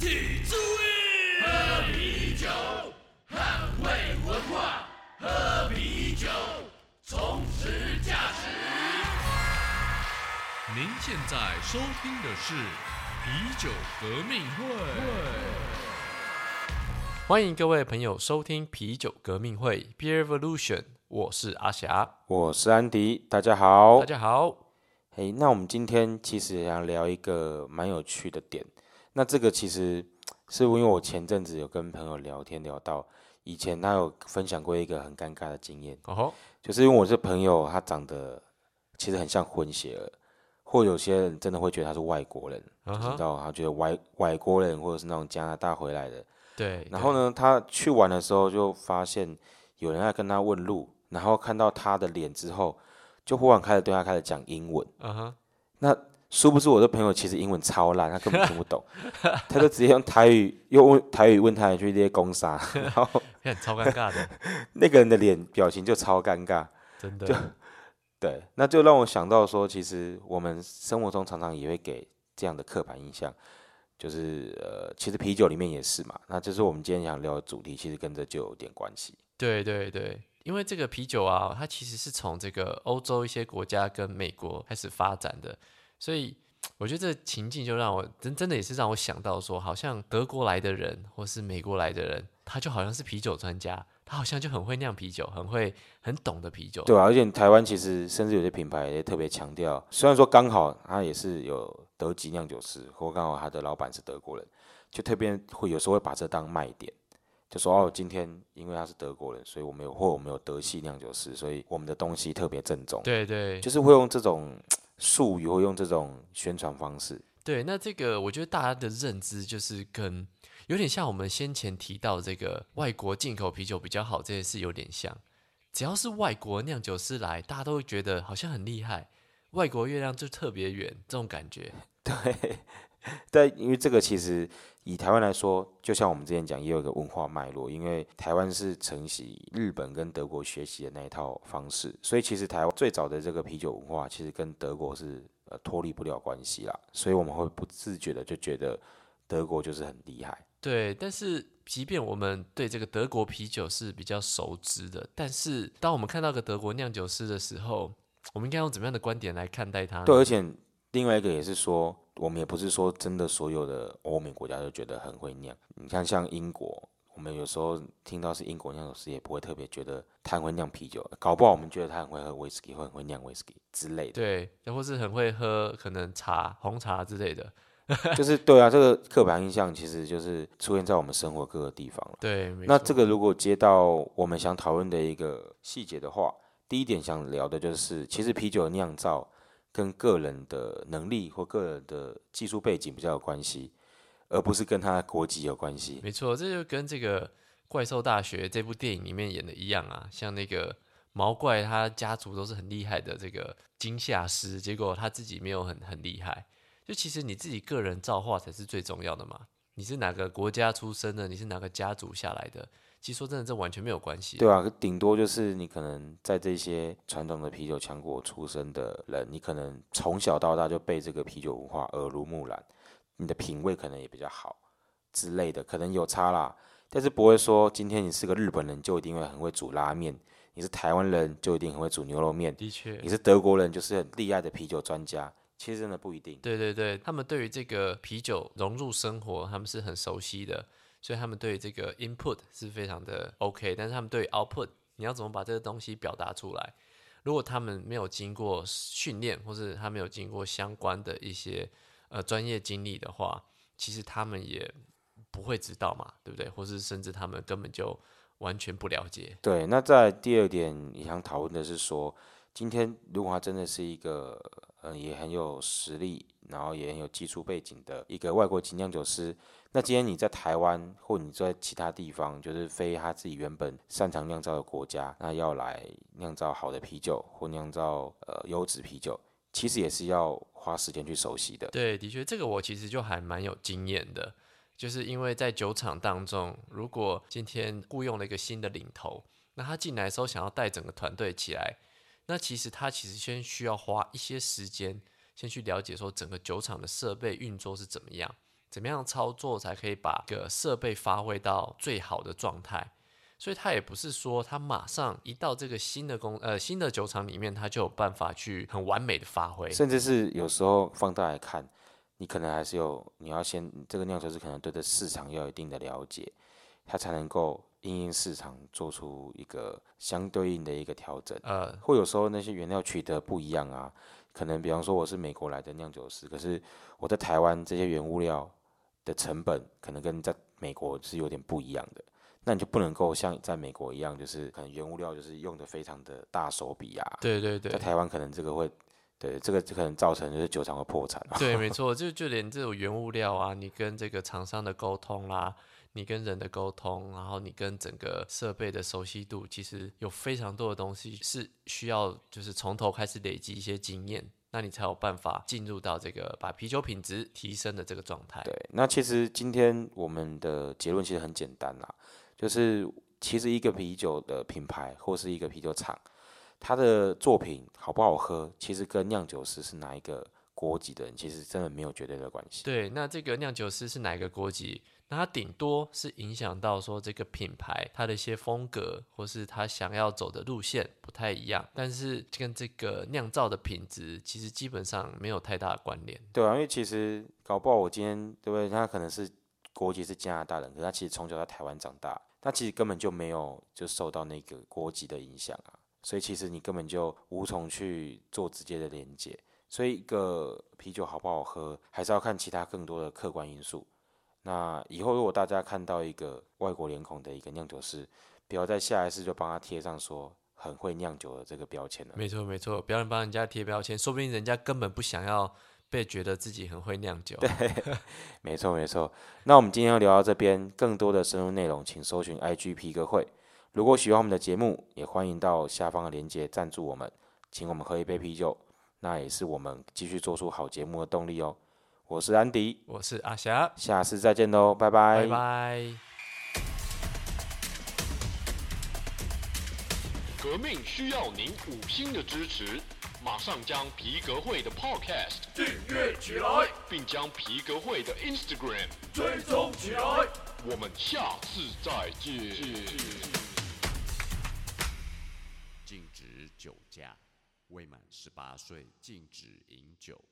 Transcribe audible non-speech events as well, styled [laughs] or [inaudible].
体注意，喝啤酒，捍卫文化，喝啤酒，充实价值。您现在收听的是啤酒革命会。欢迎各位朋友收听啤酒革命会 Beer Revolution，我是阿霞，我是安迪，大家好。大家好。嘿，那我们今天其实想聊一个蛮有趣的点。那这个其实是因为我前阵子有跟朋友聊天聊到，以前他有分享过一个很尴尬的经验，哦，就是因为我这朋友他长得其实很像混血儿，或有些人真的会觉得他是外国人，知道他觉得外外国人或者是那种加拿大回来的。对，然后呢，他去玩的时候就发现有人在跟他问路，然后看到他的脸之后，就忽然开始对他开始讲英文。对？嗯哼，那殊不知我的朋友其实英文超烂，他根本听不懂，[laughs] 他就直接用台语又问台语问他一句这些攻杀，[laughs] 然后看超尴尬的，[laughs] 那个人的脸表情就超尴尬。真的。对，那就让我想到说，其实我们生活中常常也会给这样的刻板印象，就是呃，其实啤酒里面也是嘛。那就是我们今天想聊的主题，其实跟这就有点关系。对对对，因为这个啤酒啊，它其实是从这个欧洲一些国家跟美国开始发展的，所以我觉得这情境就让我真真的也是让我想到说，好像德国来的人或是美国来的人，他就好像是啤酒专家，他好像就很会酿啤酒，很会很懂得啤酒。对啊，而且台湾其实甚至有些品牌也特别强调，虽然说刚好他也是有德籍酿酒师，或刚好他的老板是德国人，就特别会有时候会把这当卖点，就说哦，今天因为他是德国人，所以我们有或我们有德系酿酒师，所以我们的东西特别正宗，对对，就是会用这种术语，会用这种宣传方式。对，那这个我觉得大家的认知就是跟有点像我们先前提到这个外国进口啤酒比较好这件事有点像。只要是外国酿酒师来，大家都会觉得好像很厉害，外国月亮就特别圆，这种感觉。对，[laughs] 但因为这个其实以台湾来说，就像我们之前讲，也有一个文化脉络，因为台湾是承袭日本跟德国学习的那一套方式，所以其实台湾最早的这个啤酒文化，其实跟德国是呃脱离不了关系啦，所以我们会不自觉的就觉得德国就是很厉害。对，但是即便我们对这个德国啤酒是比较熟知的，但是当我们看到个德国酿酒师的时候，我们应该用怎么样的观点来看待他呢？对，而且另外一个也是说，我们也不是说真的所有的欧美国家都觉得很会酿。你看，像英国，我们有时候听到是英国酿酒师，也不会特别觉得他很会酿啤酒，搞不好我们觉得他很会喝威士忌，或很会酿威士忌之类的。对，或是很会喝可能茶、红茶之类的。[laughs] 就是对啊，这个刻板印象其实就是出现在我们生活各个地方了。对，那这个如果接到我们想讨论的一个细节的话，第一点想聊的就是，其实啤酒的酿造跟个人的能力或个人的技术背景比较有关系，而不是跟他国籍有关系。没错，这就跟这个《怪兽大学》这部电影里面演的一样啊，像那个毛怪，他家族都是很厉害的这个惊吓师，结果他自己没有很很厉害。就其实你自己个人造化才是最重要的嘛。你是哪个国家出生的？你是哪个家族下来的？其实说真的，这完全没有关系。对啊，顶多就是你可能在这些传统的啤酒强国出生的人，你可能从小到大就被这个啤酒文化耳濡目染，你的品味可能也比较好之类的，可能有差啦。但是不会说今天你是个日本人就一定会很会煮拉面，你是台湾人就一定很会煮牛肉面，的确你，是德国人就是很厉害的啤酒专家，其实真的不一定。对对对，他们对于这个啤酒融入生活，他们是很熟悉的，所以他们对于这个 input 是非常的 OK，但是他们对于 output，你要怎么把这个东西表达出来？如果他们没有经过训练，或是他没有经过相关的一些呃专业经历的话，其实他们也不会知道嘛，对不对？或是甚至他们根本就完全不了解。对，那在第二点你想讨论的是说，今天如果他真的是一个呃也很有实力，然后也很有技术背景的一个外国籍酿酒师，那今天你在台湾或你在其他地方，就是非他自己原本擅长酿造的国家，那要来酿造好的啤酒或酿造呃优质啤酒，其实也是要花时间去熟悉的。对，的确，这个我其实就还蛮有经验的，就是因为在酒厂当中，如果今天雇佣了一个新的领头，那他进来的时候想要带整个团队起来，那其实他其实先需要花一些时间，先去了解说整个酒厂的设备运作是怎么样，怎么样操作才可以把个设备发挥到最好的状态。所以它也不是说它马上一到这个新的工呃新的酒厂里面，它就有办法去很完美的发挥。甚至是有时候放大来看，你可能还是有你要先这个酿酒师可能对这市场要有一定的了解，他才能够因应市场做出一个相对应的一个调整。呃，或有时候那些原料取得不一样啊，可能比方说我是美国来的酿酒师，可是我在台湾这些原物料的成本可能跟在美国是有点不一样的。那你就不能够像在美国一样，就是可能原物料就是用的非常的大手笔啊。对对对在，台湾可能这个会，对这个可能造成就是酒厂会破产啊。对，没 [laughs] 错，就就连这种原物料啊，你跟这个厂商的沟通啦，你跟人的沟通，然后你跟整个设备的熟悉度，其实有非常多的东西是需要就是从头开始累积一些经验，那你才有办法进入到这个把啤酒品质提升的这个状态。对，那其实今天我们的结论其实很简单啦，就是其实一个啤酒的品牌或是一个啤酒厂，它的作品好不好喝，其实跟酿酒师是哪一个国籍的人，其实真的没有绝对的关系。对，那这个酿酒师是哪一个国籍？那他顶多是影响到说这个品牌它的一些风格，或是他想要走的路线不太一样，但是跟这个酿造的品质其实基本上没有太大的关联。对啊，因为其实搞不好我今天对不对？他可能是国籍是加拿大人，可是他其实从小在台湾长大，他其实根本就没有就受到那个国籍的影响啊，所以其实你根本就无从去做直接的连接。所以一个啤酒好不好喝，还是要看其他更多的客观因素。那以后如果大家看到一个外国脸孔的一个酿酒师，不要在下一次就帮他贴上说很会酿酒的这个标签了。没错没错，不要帮人家贴标签，说不定人家根本不想要被觉得自己很会酿酒。对 [laughs] 没错没错，那我们今天要聊到这边，更多的深入内容，请搜寻 IG 皮革会。如果喜欢我们的节目，也欢迎到下方的链接赞助我们，请我们喝一杯啤酒，那也是我们继续做出好节目的动力哦。我是安迪，我是阿霞，下次再见喽，拜拜。拜拜。革命需要您五星的支持，马上将皮革会的 Podcast 订阅起来，并将皮革会的 Instagram，追踪起来。我们下次再见。酒驾，未满十八岁禁止饮酒。